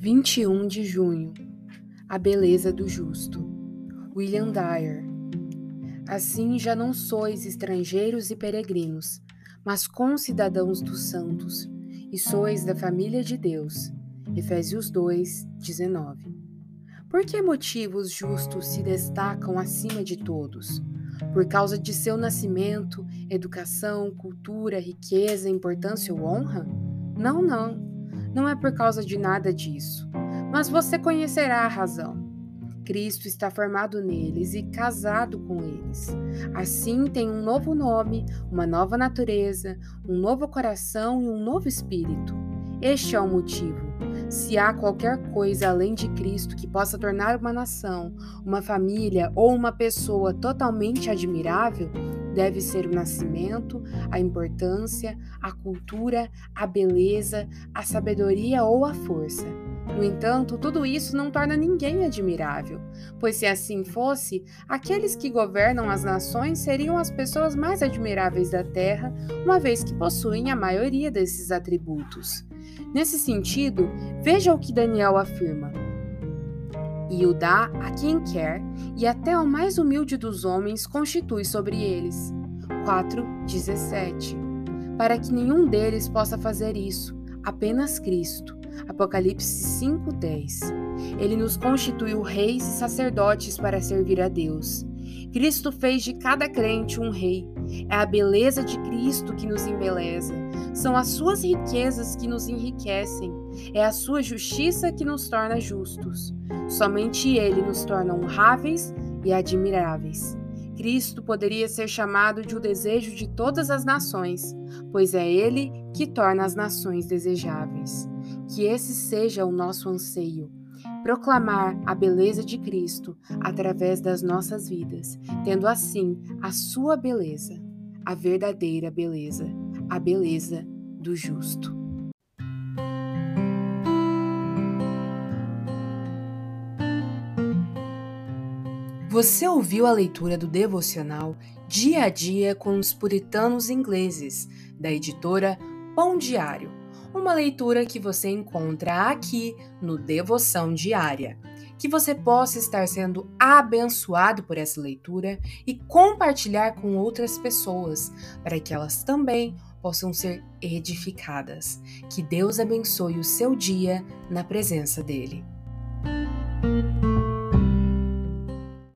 21 de junho A beleza do justo. William Dyer. Assim já não sois estrangeiros e peregrinos, mas concidadãos dos santos, e sois da família de Deus. Efésios 2, 19. Por que motivos justos se destacam acima de todos? Por causa de seu nascimento, educação, cultura, riqueza, importância ou honra? Não, não. Não é por causa de nada disso. Mas você conhecerá a razão. Cristo está formado neles e casado com eles. Assim tem um novo nome, uma nova natureza, um novo coração e um novo espírito. Este é o motivo. Se há qualquer coisa além de Cristo que possa tornar uma nação, uma família ou uma pessoa totalmente admirável, deve ser o nascimento, a importância, a cultura, a beleza, a sabedoria ou a força. No entanto, tudo isso não torna ninguém admirável, pois se assim fosse, aqueles que governam as nações seriam as pessoas mais admiráveis da terra, uma vez que possuem a maioria desses atributos. Nesse sentido, veja o que Daniel afirma. E o dá a quem quer, e até ao mais humilde dos homens constitui sobre eles. 4:17. Para que nenhum deles possa fazer isso, apenas Cristo Apocalipse 5:10. Ele nos constituiu reis e sacerdotes para servir a Deus. Cristo fez de cada crente um rei. É a beleza de Cristo que nos embeleza. São as suas riquezas que nos enriquecem. É a sua justiça que nos torna justos. Somente ele nos torna honráveis e admiráveis. Cristo poderia ser chamado de o desejo de todas as nações, pois é ele que torna as nações desejáveis. Que esse seja o nosso anseio. Proclamar a beleza de Cristo através das nossas vidas, tendo assim a sua beleza, a verdadeira beleza, a beleza do justo. Você ouviu a leitura do devocional Dia a Dia com os Puritanos Ingleses, da editora Pão Diário uma leitura que você encontra aqui no Devoção Diária. Que você possa estar sendo abençoado por essa leitura e compartilhar com outras pessoas, para que elas também possam ser edificadas. Que Deus abençoe o seu dia na presença dEle.